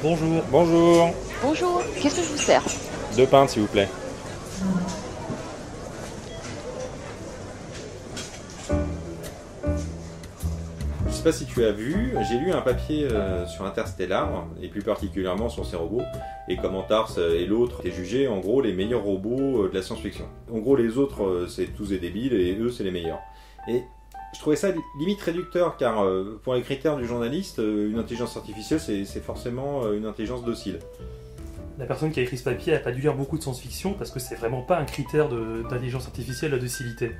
Bonjour. Bonjour. Bonjour, qu'est-ce que je vous sers Deux pintes, s'il vous plaît. Je sais pas si tu as vu, j'ai lu un papier euh, sur Interstellar, et plus particulièrement sur ces robots, et comment Tars et l'autre étaient jugés en gros les meilleurs robots euh, de la science-fiction. En gros, les autres, euh, c'est tous des débiles, et eux, c'est les meilleurs. Et je trouvais ça limite réducteur, car euh, pour les critères du journaliste, euh, une intelligence artificielle, c'est forcément euh, une intelligence docile. La personne qui a écrit ce papier n'a pas dû lire beaucoup de science-fiction parce que c'est vraiment pas un critère d'intelligence artificielle la docilité.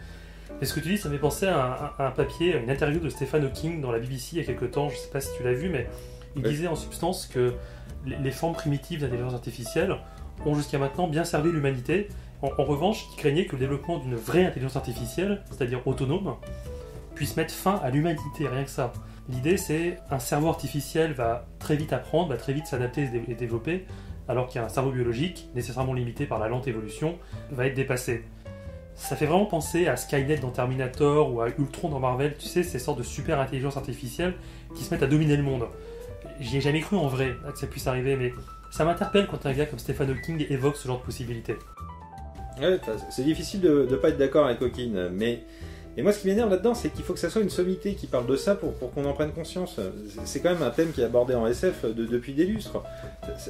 Et ce que tu dis, ça pensé à un, à un papier, à une interview de Stephen Hawking dans la BBC il y a quelques temps, je sais pas si tu l'as vu, mais il Oui. disait en substance que les, les formes primitives d'intelligence artificielle ont jusqu'à maintenant bien servi l'humanité. En, en revanche, il craignait que le développement d'une vraie intelligence artificielle, c'est-à-dire autonome, puisse mettre fin à l'humanité, rien que ça. L'idée, c'est un cerveau artificiel va très vite apprendre, va très vite s'adapter et développer, alors qu'un cerveau biologique, nécessairement limité par la lente évolution, va être dépassé. Ça fait vraiment penser à Skynet dans Terminator ou à Ultron dans Marvel, tu sais, ces sortes de super intelligence artificielle qui se mettent à dominer le monde. J'y ai jamais cru en vrai que ça puisse arriver, mais ça m'interpelle quand un gars comme Stephen Hawking évoque ce genre de possibilités. Ouais, c'est difficile de ne pas être d'accord avec Hawking, mais. Et moi, ce qui m'énerve là-dedans, c'est qu'il faut que ça soit une sommité qui parle de ça pour, qu'on en prenne conscience. C'est quand même un thème qui est abordé en SF de- depuis des lustres.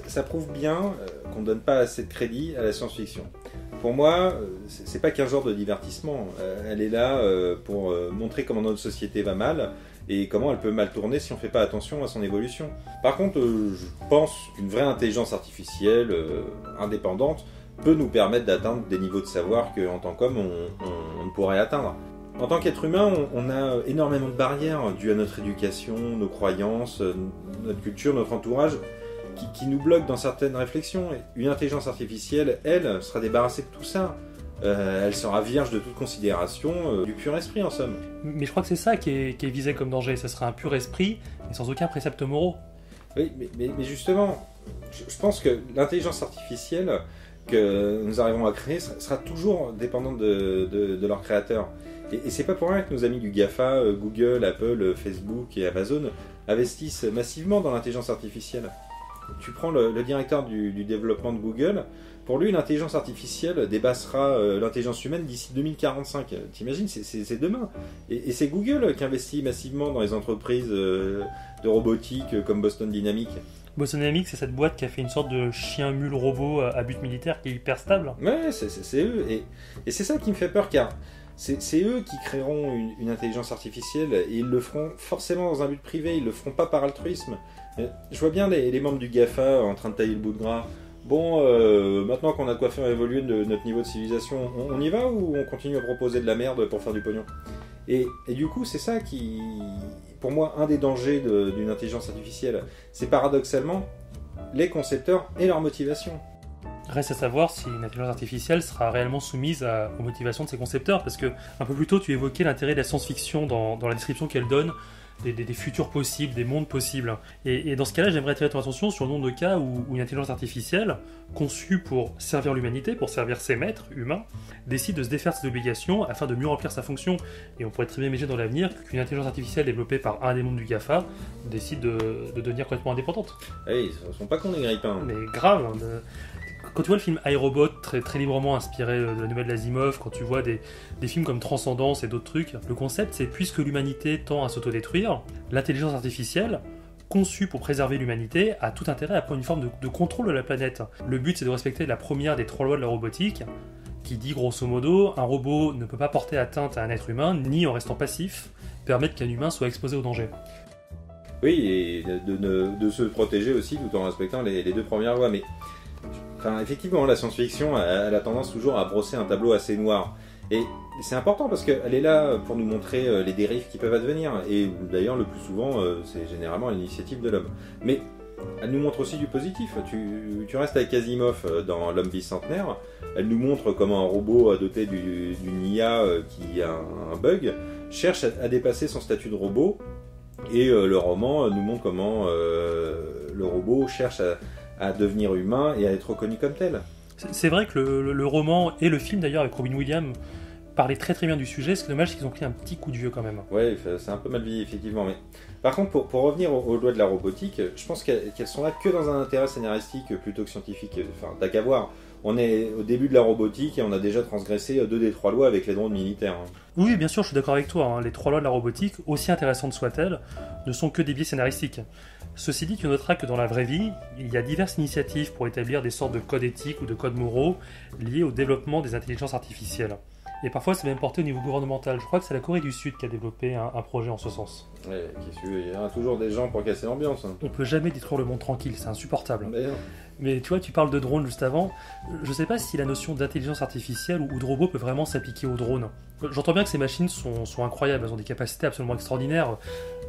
Ça, prouve bien euh, qu'on ne donne pas assez de crédit à la science-fiction. Pour moi, euh, c'est pas qu'un genre de divertissement. Euh, Elle est là pour montrer comment notre société va mal et comment elle peut mal tourner si on fait pas attention à son évolution. Par contre, je pense qu'une vraie intelligence artificielle indépendante peut nous permettre d'atteindre des niveaux de savoir qu'en tant qu'homme, on ne pourrait atteindre. En tant qu'être humain, on, a énormément de barrières dues à notre éducation, nos croyances, euh, notre culture, notre entourage, qui, qui nous bloquent dans certaines réflexions. Une intelligence artificielle, elle, sera débarrassée de tout ça. Euh, elle sera vierge de toute considération, euh, du pur esprit en somme. Mais je crois que c'est ça qui est, qui est visé comme danger, ce serait un pur esprit, mais sans aucun précepte moraux. Oui, mais, mais- mais justement, je, je pense que l'intelligence artificielle que nous arrivons à créer sera, sera toujours dépendante de, de- de leurs créateurs. Et, et c'est pas pour rien que nos amis du GAFA, euh, Google, Apple, euh, Facebook et Amazon investissent massivement dans l'intelligence artificielle. Tu prends le, le directeur du, du développement de Google, pour lui, l'intelligence artificielle dépassera euh, l'intelligence humaine d'ici 2045. T'imagines, c'est- demain. Et, et c'est Google qui investit massivement dans les entreprises euh, de robotique comme Boston Dynamics. Boston Dynamics, c'est cette boîte qui a fait une sorte de chien-mule robot à but militaire qui est hyper stable. Ouais, c'est- eux. Et, et c'est ça qui me fait peur, car c'est eux qui créeront une, intelligence artificielle et ils le feront forcément dans un but privé, ils le feront pas par altruisme. Je vois bien les, membres du GAFA en train de tailler le bout de gras. Bon, euh, maintenant qu'on a de quoi faire évoluer de- notre niveau de civilisation, on, y va ou on continue à proposer de la merde pour faire du pognon? Et, du coup, c'est ça qui, pour moi, un des dangers d'une intelligence artificielle. C'est paradoxalement les concepteurs et leur motivation. Reste à savoir si une intelligence artificielle sera réellement soumise à- aux motivations de ses concepteurs, parce que un peu plus tôt tu évoquais l'intérêt de la science-fiction dans, dans la description qu'elle donne des, des- des futurs possibles, des mondes possibles. Et, et dans ce cas-là, j'aimerais attirer ton attention sur le nombre de cas où, où une intelligence artificielle, conçue pour servir l'humanité, pour servir ses maîtres humains, décide de se défaire de ses obligations afin de mieux remplir sa fonction. Et on pourrait très bien imaginer dans l'avenir qu'une intelligence artificielle développée par un des membres du GAFA décide de, de devenir complètement indépendante. Ah oui, ils sont pas cons les grippins. Mais grave. hein, de- Quand tu vois le film iRobot, très, très librement inspiré de la nouvelle d'Asimov, quand tu vois des, films comme Transcendance et d'autres trucs, le concept c'est puisque l'humanité tend à s'autodétruire, l'intelligence artificielle, conçue pour préserver l'humanité, a tout intérêt à prendre une forme de, contrôle de la planète. Le but c'est de respecter la première des trois lois de la robotique, qui dit grosso modo, un robot ne peut pas porter atteinte à un être humain, ni en restant passif, permettre qu'un humain soit exposé au danger. Oui, et de se protéger aussi tout en respectant les, les deux premières lois. Mais enfin, effectivement, la science-fiction, elle, a tendance toujours à brosser un tableau assez noir. Et c'est important parce qu'elle est là pour nous montrer euh, les dérives qui peuvent advenir. Et d'ailleurs, le plus souvent, euh, c'est généralement l'initiative de l'homme. Mais elle nous montre aussi du positif. Tu, restes avec Asimov euh, dans L'homme bicentenaire. Elle nous montre comment un robot doté du- d'une IA qui a un, bug cherche à, dépasser son statut de robot. Et le roman nous montre comment le robot cherche à, à devenir humain et à être reconnu comme tel. C'est- C'est vrai que le, roman et le film d'ailleurs avec Robin Williams parlaient très très bien du sujet. Ce qui est dommage, c'est qu'ils ont pris un petit coup de vieux quand même. Ouais, c'est un peu mal vieilli, effectivement. Mais par contre, pour, pour revenir aux, aux lois de la robotique, je pense qu'elles sont là que dans un intérêt scénaristique plutôt que scientifique. Enfin, t'as qu'à voir. On est au début de la robotique et on a déjà transgressé deux des trois lois avec les drones militaires. hein. Oui, bien sûr, je suis d'accord avec toi. hein. Les trois lois de la robotique, aussi intéressantes soient-elles, ne sont que des biais scénaristiques. Ceci dit, tu noteras que dans la vraie vie, il y a diverses initiatives pour établir des sortes de codes éthiques ou de codes moraux liés au développement des intelligences artificielles. Et parfois, c'est même porté au niveau gouvernemental. Je crois que c'est la Corée du Sud qui a développé un, un projet en ce sens. Ouais, veux, il y a toujours des gens pour casser l'ambiance. hein. On peut jamais détruire le monde tranquille, c'est insupportable. Mais. Mais tu vois, tu parles de drone juste avant. Je sais pas si la notion d'intelligence artificielle ou ou de robot peut vraiment s'appliquer aux drones. J'entends bien que ces machines sont, sont incroyables, elles ont des capacités absolument extraordinaires.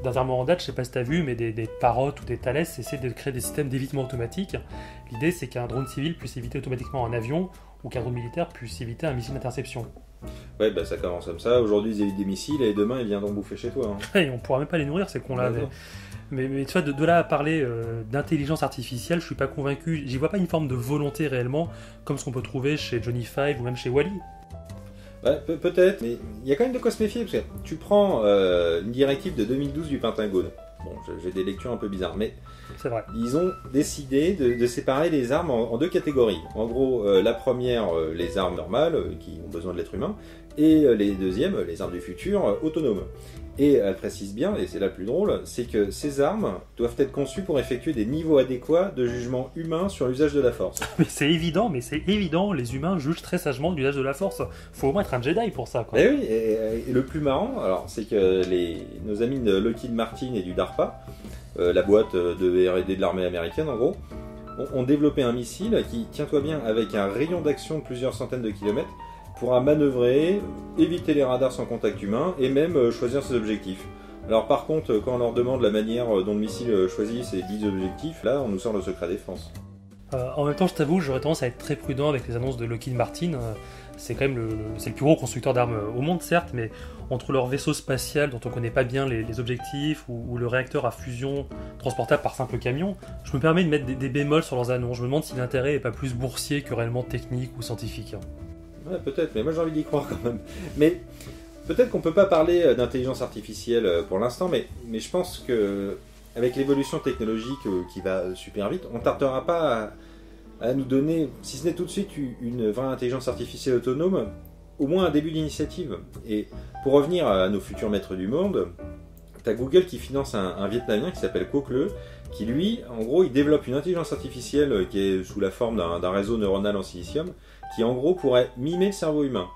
Dernièrement en date, je sais pas si t'as vu, mais des, des Parrot ou des Thales essaient de créer des systèmes d'évitement automatique. L'idée, c'est qu'un drone civil puisse éviter automatiquement un avion ou qu'un drone militaire puisse éviter un missile d'interception. Ouais, bah ça commence comme ça. Aujourd'hui, ils évitent des missiles et demain, ils viendront bouffer chez toi. hein. Et on pourra même pas les nourrir, ces cons-là. Bah mais- tu vois, de, de là à parler euh, d'intelligence artificielle, je suis pas convaincu. J'y vois pas une forme de volonté réellement, comme ce qu'on peut trouver chez Johnny Five ou même chez Wally. Ouais, pe- peut-être, mais il y a quand même de quoi se méfier, parce que tu prends euh, une directive de 2012 du Pentagone. Bon, j'ai des lectures un peu bizarres, mais vrai. ils ont décidé de, de séparer les armes en, en deux catégories. En gros, euh, la première, euh, les armes normales, qui ont besoin de l'être humain, et les deuxièmes, les armes du futur, autonomes. Et elle précise bien, et c'est le plus drôle, c'est que ces armes doivent être conçues pour effectuer des niveaux adéquats de jugement humain sur l'usage de la force. Mais c'est évident, mais c'est évident, les humains jugent très sagement l'usage de la force. Faut au moins être un Jedi pour ça, quoi. Eh oui, et, et le plus marrant, alors, c'est que les, nos amis de Lockheed Martin et du DARPA, euh, la boîte de R&D de l'armée américaine en gros, ont, ont développé un missile qui, tiens-toi bien, avec un rayon d'action de plusieurs centaines de kilomètres, pourra manœuvrer, éviter les radars sans contact humain et même euh, choisir ses objectifs. Alors par contre, quand on leur demande la manière euh, dont le missile euh, choisit ses 10 objectifs, là on nous sort le secret défense. Euh, en même temps, je t'avoue, j'aurais tendance à être très prudent avec les annonces de Lockheed Martin. Euh, c'est quand même le, le- le plus gros constructeur d'armes au monde, certes, mais entre leur vaisseau spatial dont on connaît pas bien les, objectifs ou, le réacteur à fusion transportable par simple camion, je me permets de mettre des, bémols sur leurs annonces. Je me demande si l'intérêt est pas plus boursier que réellement technique ou scientifique. hein. Peut-être, mais moi j'ai envie d'y croire quand même. Mais peut-être qu'on peut pas parler euh, d'intelligence artificielle euh, pour l'instant, mais, je pense que avec l'évolution technologique euh, qui va super vite, on tardera pas à, nous donner, si ce n'est tout de suite une vraie intelligence artificielle autonome, au moins un début d'initiative. Et pour revenir à nos futurs maîtres du monde, T'as Google qui finance un, Vietnamien qui s'appelle Cocle, qui lui, en gros, il développe une intelligence artificielle qui est sous la forme d'un réseau neuronal en silicium, qui en gros pourrait mimer le cerveau humain.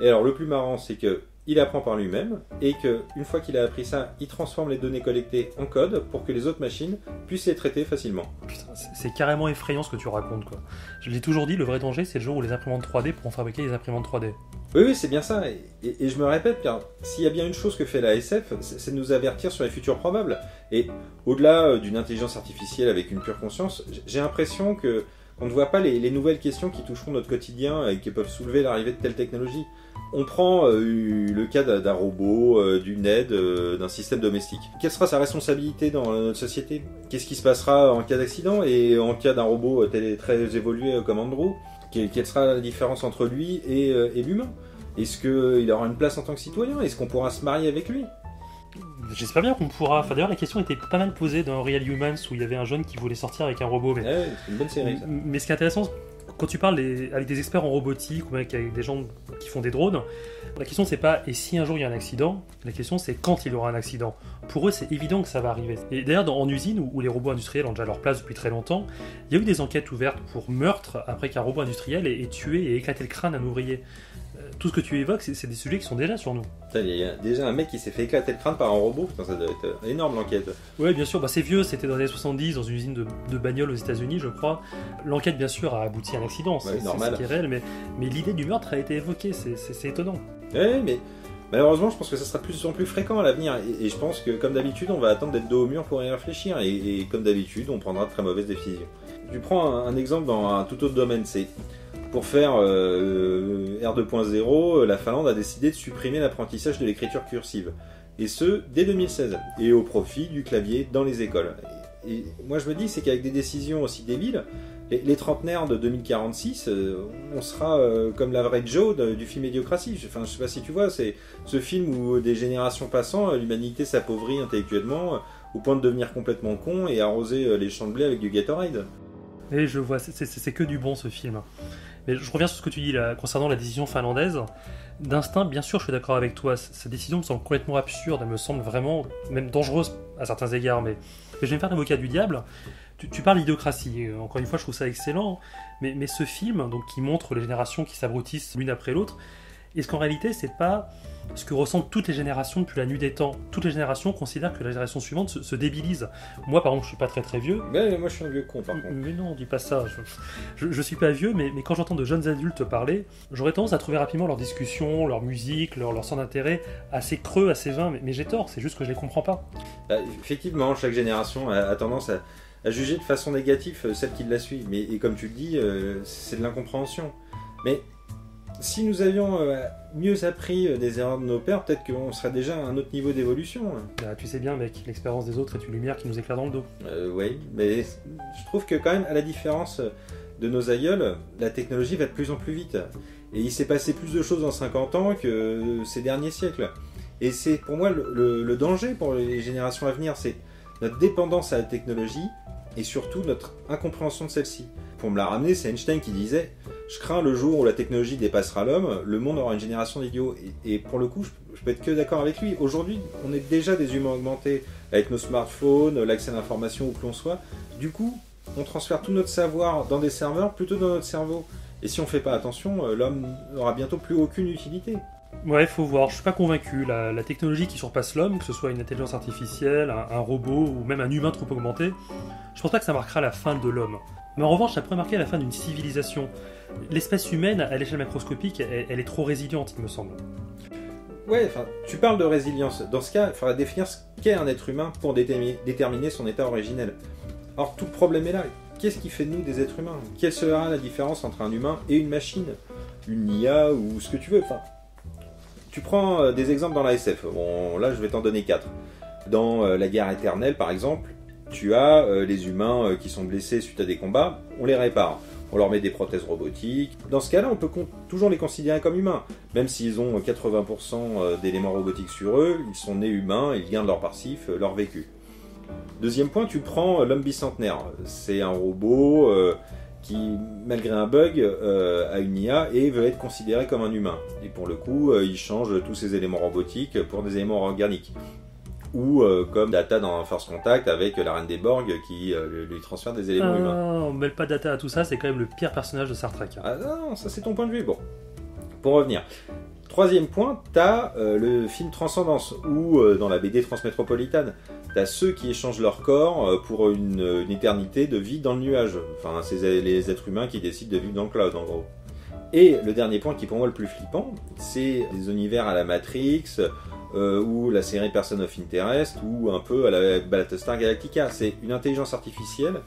Et alors le plus marrant, c'est que il apprend par lui-même et que une fois qu'il a appris ça, il transforme les données collectées en code pour que les autres machines puissent les traiter facilement. Putain, c'est- carrément effrayant ce que tu racontes, quoi. Je l'ai toujours dit, le vrai danger, c'est le jour où les imprimantes 3D pourront fabriquer des imprimantes 3D. Oui, oui, c'est bien ça. Et, et- et je me répète, car s'il y a bien une chose que fait la SF, c'est de nous avertir sur les futurs probables. Et au-delà euh, d'une intelligence artificielle avec une pure conscience, j'ai l'impression que qu'on ne voit pas les, les nouvelles questions qui toucheront notre quotidien et qui peuvent soulever l'arrivée de telle technologie. On prend euh, le cas d'un robot, euh, d'une aide, euh, d'un système domestique. Quelle sera sa responsabilité dans notre société? Qu'est-ce qui se passera en cas d'accident et en cas d'un robot euh, tel- très évolué euh, comme Andrew? Quelle, sera la différence entre lui et, euh, et l'humain? Est-ce qu'il aura une place en tant que citoyen? Est-ce qu'on pourra se marier avec lui? J'espère bien qu'on pourra. Enfin, d'ailleurs, la question était pas mal posée dans Real Humans où il y avait un jeune qui voulait sortir avec un robot. Mais, Ouais, C'est une bonne série ça. mais ce qui est intéressant, quand tu parles avec des experts en robotique ou avec, des gens qui font des drones, la question c'est pas et si un jour il y a un accident, la question c'est quand il y aura un accident. Pour eux, c'est évident que ça va arriver. Et d'ailleurs, en usine où, où les robots industriels ont déjà leur place depuis très longtemps, il y a eu des enquêtes ouvertes pour meurtre après qu'un robot industriel ait, ait tué et éclaté le crâne d'un ouvrier. Tout ce que tu évoques, c'est des sujets qui sont déjà sur nous. Il y a déjà un mec qui s'est fait éclater le crâne par un robot. Putain, ça doit être euh, énorme l'enquête. Oui, bien sûr, bah, c'est vieux, c'était dans les années 70 dans une usine de, de bagnoles aux États-Unis, je crois. L'enquête, bien sûr, a abouti à un accident, c'est Ouais, normal. ce qui est réel, mais, mais l'idée du meurtre a été évoquée, c'est- étonnant. Ouais, mais malheureusement, je pense que ça sera de plus en plus fréquent à l'avenir. Et, et je pense que, comme d'habitude, on va attendre d'être dos au mur pour y réfléchir. Et, et comme d'habitude, on prendra de très mauvaises décisions. Tu prends un, un exemple dans un tout autre domaine, c'est pour faire euh, R2.0, la Finlande a décidé de supprimer l'apprentissage de l'écriture cursive. Et ce, dès 2016. Et au profit du clavier dans les écoles. Et, moi, je me dis, c'est qu'avec des décisions aussi débiles, Les, les trentenaires de 2046, euh, on sera euh, comme la vraie Joe du film Idiocratie. Enfin, je sais pas si tu vois, c'est ce film où des générations passant, euh, l'humanité s'appauvrit intellectuellement au point de devenir complètement con et arroser les champs de blé avec du Gatorade. Et je vois, c'est que du bon ce film. Mais je reviens sur ce que tu dis là, concernant la décision finlandaise. D'instinct, bien sûr, je suis d'accord avec toi. Cette décision me semble complètement absurde. Elle me semble vraiment, même dangereuse à certains égards. Mais, je vais me faire l'avocat du diable. Tu, tu parles d'idiocratie. Euh, Encore une fois, je trouve ça excellent. Mais, mais ce film, donc, qui montre les générations qui s'abrutissent l'une après l'autre, est-ce qu'en réalité, c'est pas ce que ressentent toutes les générations depuis la nuit des temps? Toutes les générations considèrent que la génération suivante se, se débilise. Moi, par exemple, je suis pas très très vieux. Mais moi, je suis un vieux con, par contre. Mais non, dis pas ça. Je, je, je suis pas vieux, mais, mais quand j'entends de jeunes adultes parler, j'aurais tendance à trouver rapidement leur discussion, leur musique, leur, leur centre d'intérêt assez creux, assez vain. Mais, mais j'ai tort, c'est juste que je les comprends pas. Bah, effectivement, chaque génération a, a tendance à, à juger de façon négative euh, celle qui la suit. Mais et comme tu le dis, euh, c'est de l'incompréhension. Mais si nous avions euh, mieux appris euh, des erreurs de nos pères, peut-être qu'on serait déjà à un autre niveau d'évolution. hein. Bah, tu sais bien, mec, l'expérience des autres est une lumière qui nous éclaire dans le dos. Euh, oui, mais je trouve que quand même, à la différence de nos aïeuls, la technologie va de plus en plus vite. Et il s'est passé plus de choses en 50 ans que ces derniers siècles. Et c'est pour moi le, le- le danger pour les générations à venir, c'est notre dépendance à la technologie et surtout notre incompréhension de celle-ci. Pour me la ramener, c'est Einstein qui disait Je crains le jour où la technologie dépassera l'homme, le monde aura une génération d'idiots. Et, pour le coup, je, peux être que d'accord avec lui. Aujourd'hui, on est déjà des humains augmentés avec nos smartphones, l'accès à l'information où que l'on soit. Du coup, on transfère tout notre savoir dans des serveurs plutôt dans notre cerveau. Et si on fait pas attention, euh, l'homme n'aura bientôt plus aucune utilité. Ouais, faut voir, je suis pas convaincu. La, technologie qui surpasse l'homme, que ce soit une intelligence artificielle, un, un robot ou même un humain trop augmenté, je pense pas que ça marquera la fin de l'homme. Mais en revanche, ça pourrait marquer la fin d'une civilisation. L'espèce humaine, à l'échelle macroscopique, elle, est trop résiliente, il me semble. Ouais, enfin, tu parles de résilience. Dans ce cas, il faudra définir ce qu'est un être humain pour déterminer, son état originel. Or, tout le problème est là. Qu'est-ce qui fait de nous des êtres humains? Quelle sera la différence entre un humain et une machine? Une IA ou ce que tu veux Enfin, tu prends euh, des exemples dans la SF. Bon, là, je vais t'en donner quatre. Dans euh, La guerre éternelle, par exemple, tu as euh, les humains euh, qui sont blessés suite à des combats, on les répare. On leur met des prothèses robotiques. Dans ce cas-là, on peut toujours les considérer comme humains. Même s'ils ont 80% d'éléments robotiques sur eux, ils sont nés humains, ils gardent leur passif, euh, leur vécu. Deuxième point, tu prends euh, l'homme bicentenaire. C'est un robot euh, qui, malgré un bug, euh, a une IA et veut être considéré comme un humain. Et pour le coup, euh, il change tous ses éléments robotiques pour des éléments organiques. Ou euh, comme Data dans First Contact avec la reine des Borg qui euh, lui transfère des éléments Ah, humains. on mêle pas data à tout ça, c'est quand même le pire personnage de Star Trek. Ah non, ça c'est ton point de vue. Bon, pour revenir. Troisième point, t'as euh, le film Transcendance, où euh, dans la BD Transmétropolitane, t'as ceux qui échangent leur corps euh, pour une, une éternité de vie dans le nuage. Enfin, c'est les êtres humains qui décident de vivre dans le cloud, en gros. Et le dernier point qui est pour moi le plus flippant, c'est des univers à la Matrix, euh, ou la série Person of Interest, ou un peu à la Battlestar Galactica. C'est une intelligence artificielle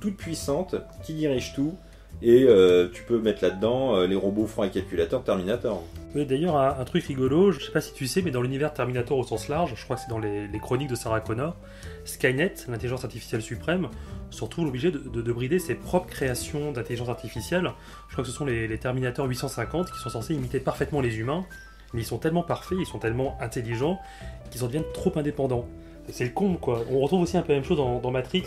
toute puissante qui dirige tout, et euh, tu peux mettre là-dedans euh, les robots froids et calculateurs Terminator. D'ailleurs, un, truc rigolo, je sais pas si tu sais, mais dans l'univers Terminator au sens large, je crois que c'est dans les, chroniques de Sarah Connor, Skynet, l'intelligence artificielle suprême, se retrouve obligé de, de- de brider ses propres créations d'intelligence artificielle. Je crois que ce sont les, les Terminator 850 qui sont censés imiter parfaitement les humains, mais ils sont tellement parfaits, ils sont tellement intelligents qu'ils en deviennent trop indépendants. C'est le con, quoi. On retrouve aussi un peu la même chose dans, Matrix,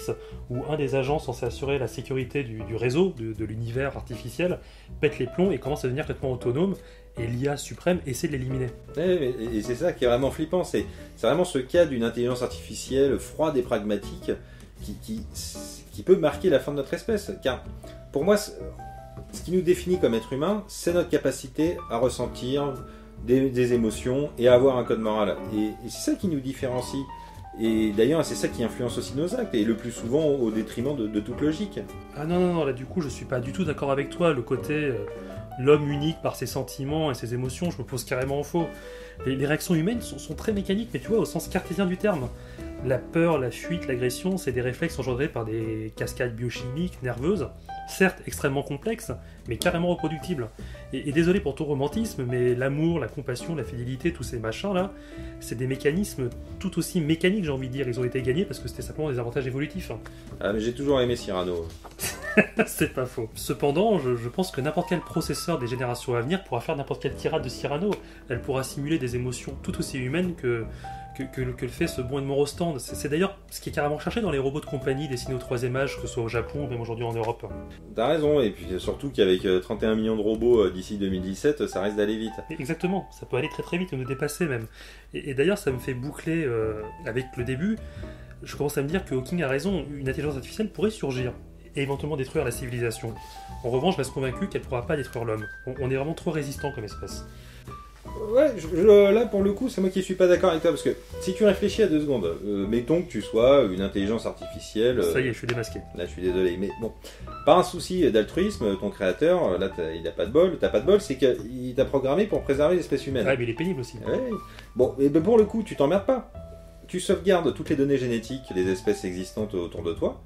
où un des agents censé assurer la sécurité du, réseau, de, l'univers artificiel, pète les plombs et commence à devenir complètement autonome, et l'IA suprême essaie de l'éliminer. Et, c'est ça qui est vraiment flippant, c'est vraiment ce cas d'une intelligence artificielle froide et pragmatique qui, peut marquer la fin de notre espèce. Car pour moi, ce qui nous définit comme être humain, c'est notre capacité à ressentir des, émotions et avoir un code moral. Et, c'est ça qui nous différencie. Et d'ailleurs, c'est ça qui influence aussi nos actes, et le plus souvent au détriment de, de toute logique. Ah non, non, non, là du coup, je suis pas du tout d'accord avec toi. Le côté euh, l'homme unique par ses sentiments et ses émotions, je me pose carrément en faux. Les, les réactions humaines sont, sont très mécaniques, mais tu vois, au sens cartésien du terme. La peur, la fuite, l'agression, c'est des réflexes engendrés par des cascades biochimiques, nerveuses, certes extrêmement complexes, mais carrément reproductibles. Et, et désolé pour ton romantisme, mais l'amour, la compassion, la fidélité, tous ces machins-là, c'est des mécanismes tout aussi mécaniques, j'ai envie de dire. Ils ont été gagnés parce que c'était simplement des avantages évolutifs. Ah, mais j'ai toujours aimé Cyrano. c'est pas faux. Cependant, je, je pense que n'importe quel processeur des générations à venir pourra faire n'importe quelle tirade de Cyrano. Elle pourra simuler des émotions tout aussi humaines que, que, que le- que le fait ce bon Edmond Rostand. C'est c'est d'ailleurs ce qui est carrément recherché dans les robots de compagnie dessinés au troisième âge, que ce soit au Japon ou même aujourd'hui en Europe. T'as raison, et puis surtout qu'avec euh, 31 millions de robots euh, d'ici 2017, ça risque d'aller vite. Exactement, ça peut aller très très vite et nous dépasser même. Et, et d'ailleurs, ça me fait boucler euh, avec le début. Je commence à me dire que Hawking a raison, une intelligence artificielle pourrait surgir et éventuellement détruire la civilisation. En revanche, je reste convaincu qu'elle ne pourra pas détruire l'homme. On, on est vraiment trop résistant comme espèce. Ouais, je- je- là pour le coup, c'est moi qui suis pas d'accord avec toi, parce que si tu réfléchis à deux secondes, euh, mettons que tu sois une intelligence artificielle. euh, Ça y est, je suis démasqué. Là, je suis désolé, mais bon, par un souci d'altruisme, ton créateur, là, il a pas de bol. T'as pas de bol, c'est qu'il t'a programmé pour préserver l'espèce humaine. Ah, mais il est pénible aussi. Ouais. Bon, et ben pour le coup, tu t'emmerdes pas. Tu sauvegardes toutes les données génétiques des espèces existantes autour de toi.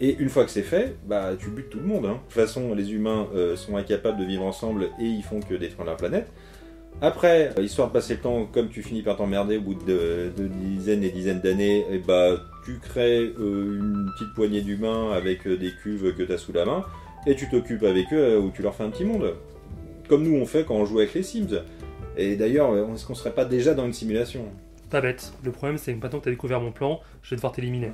Et une fois que c'est fait, bah tu butes tout le monde. hein. De toute façon, les humains euh, sont incapables de vivre ensemble et ils font que détruire la planète. Après, euh, histoire de passer le temps, comme tu finis par t'emmerder au bout de, dizaines et dizaines d'années, et bah tu crées euh, une petite poignée d'humains avec des cuves que tu as sous la main et tu t'occupes avec eux ou tu leur fais un petit monde. Comme nous on fait quand on joue avec les Sims. Et d'ailleurs, est-ce qu'on serait pas déjà dans une simulation? Pas bête. Le problème, c'est que maintenant que t'as découvert mon plan, je vais devoir t'éliminer.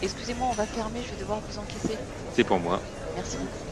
Excusez-moi, on va fermer, je vais devoir vous encaisser. C'est pour moi. Merci beaucoup.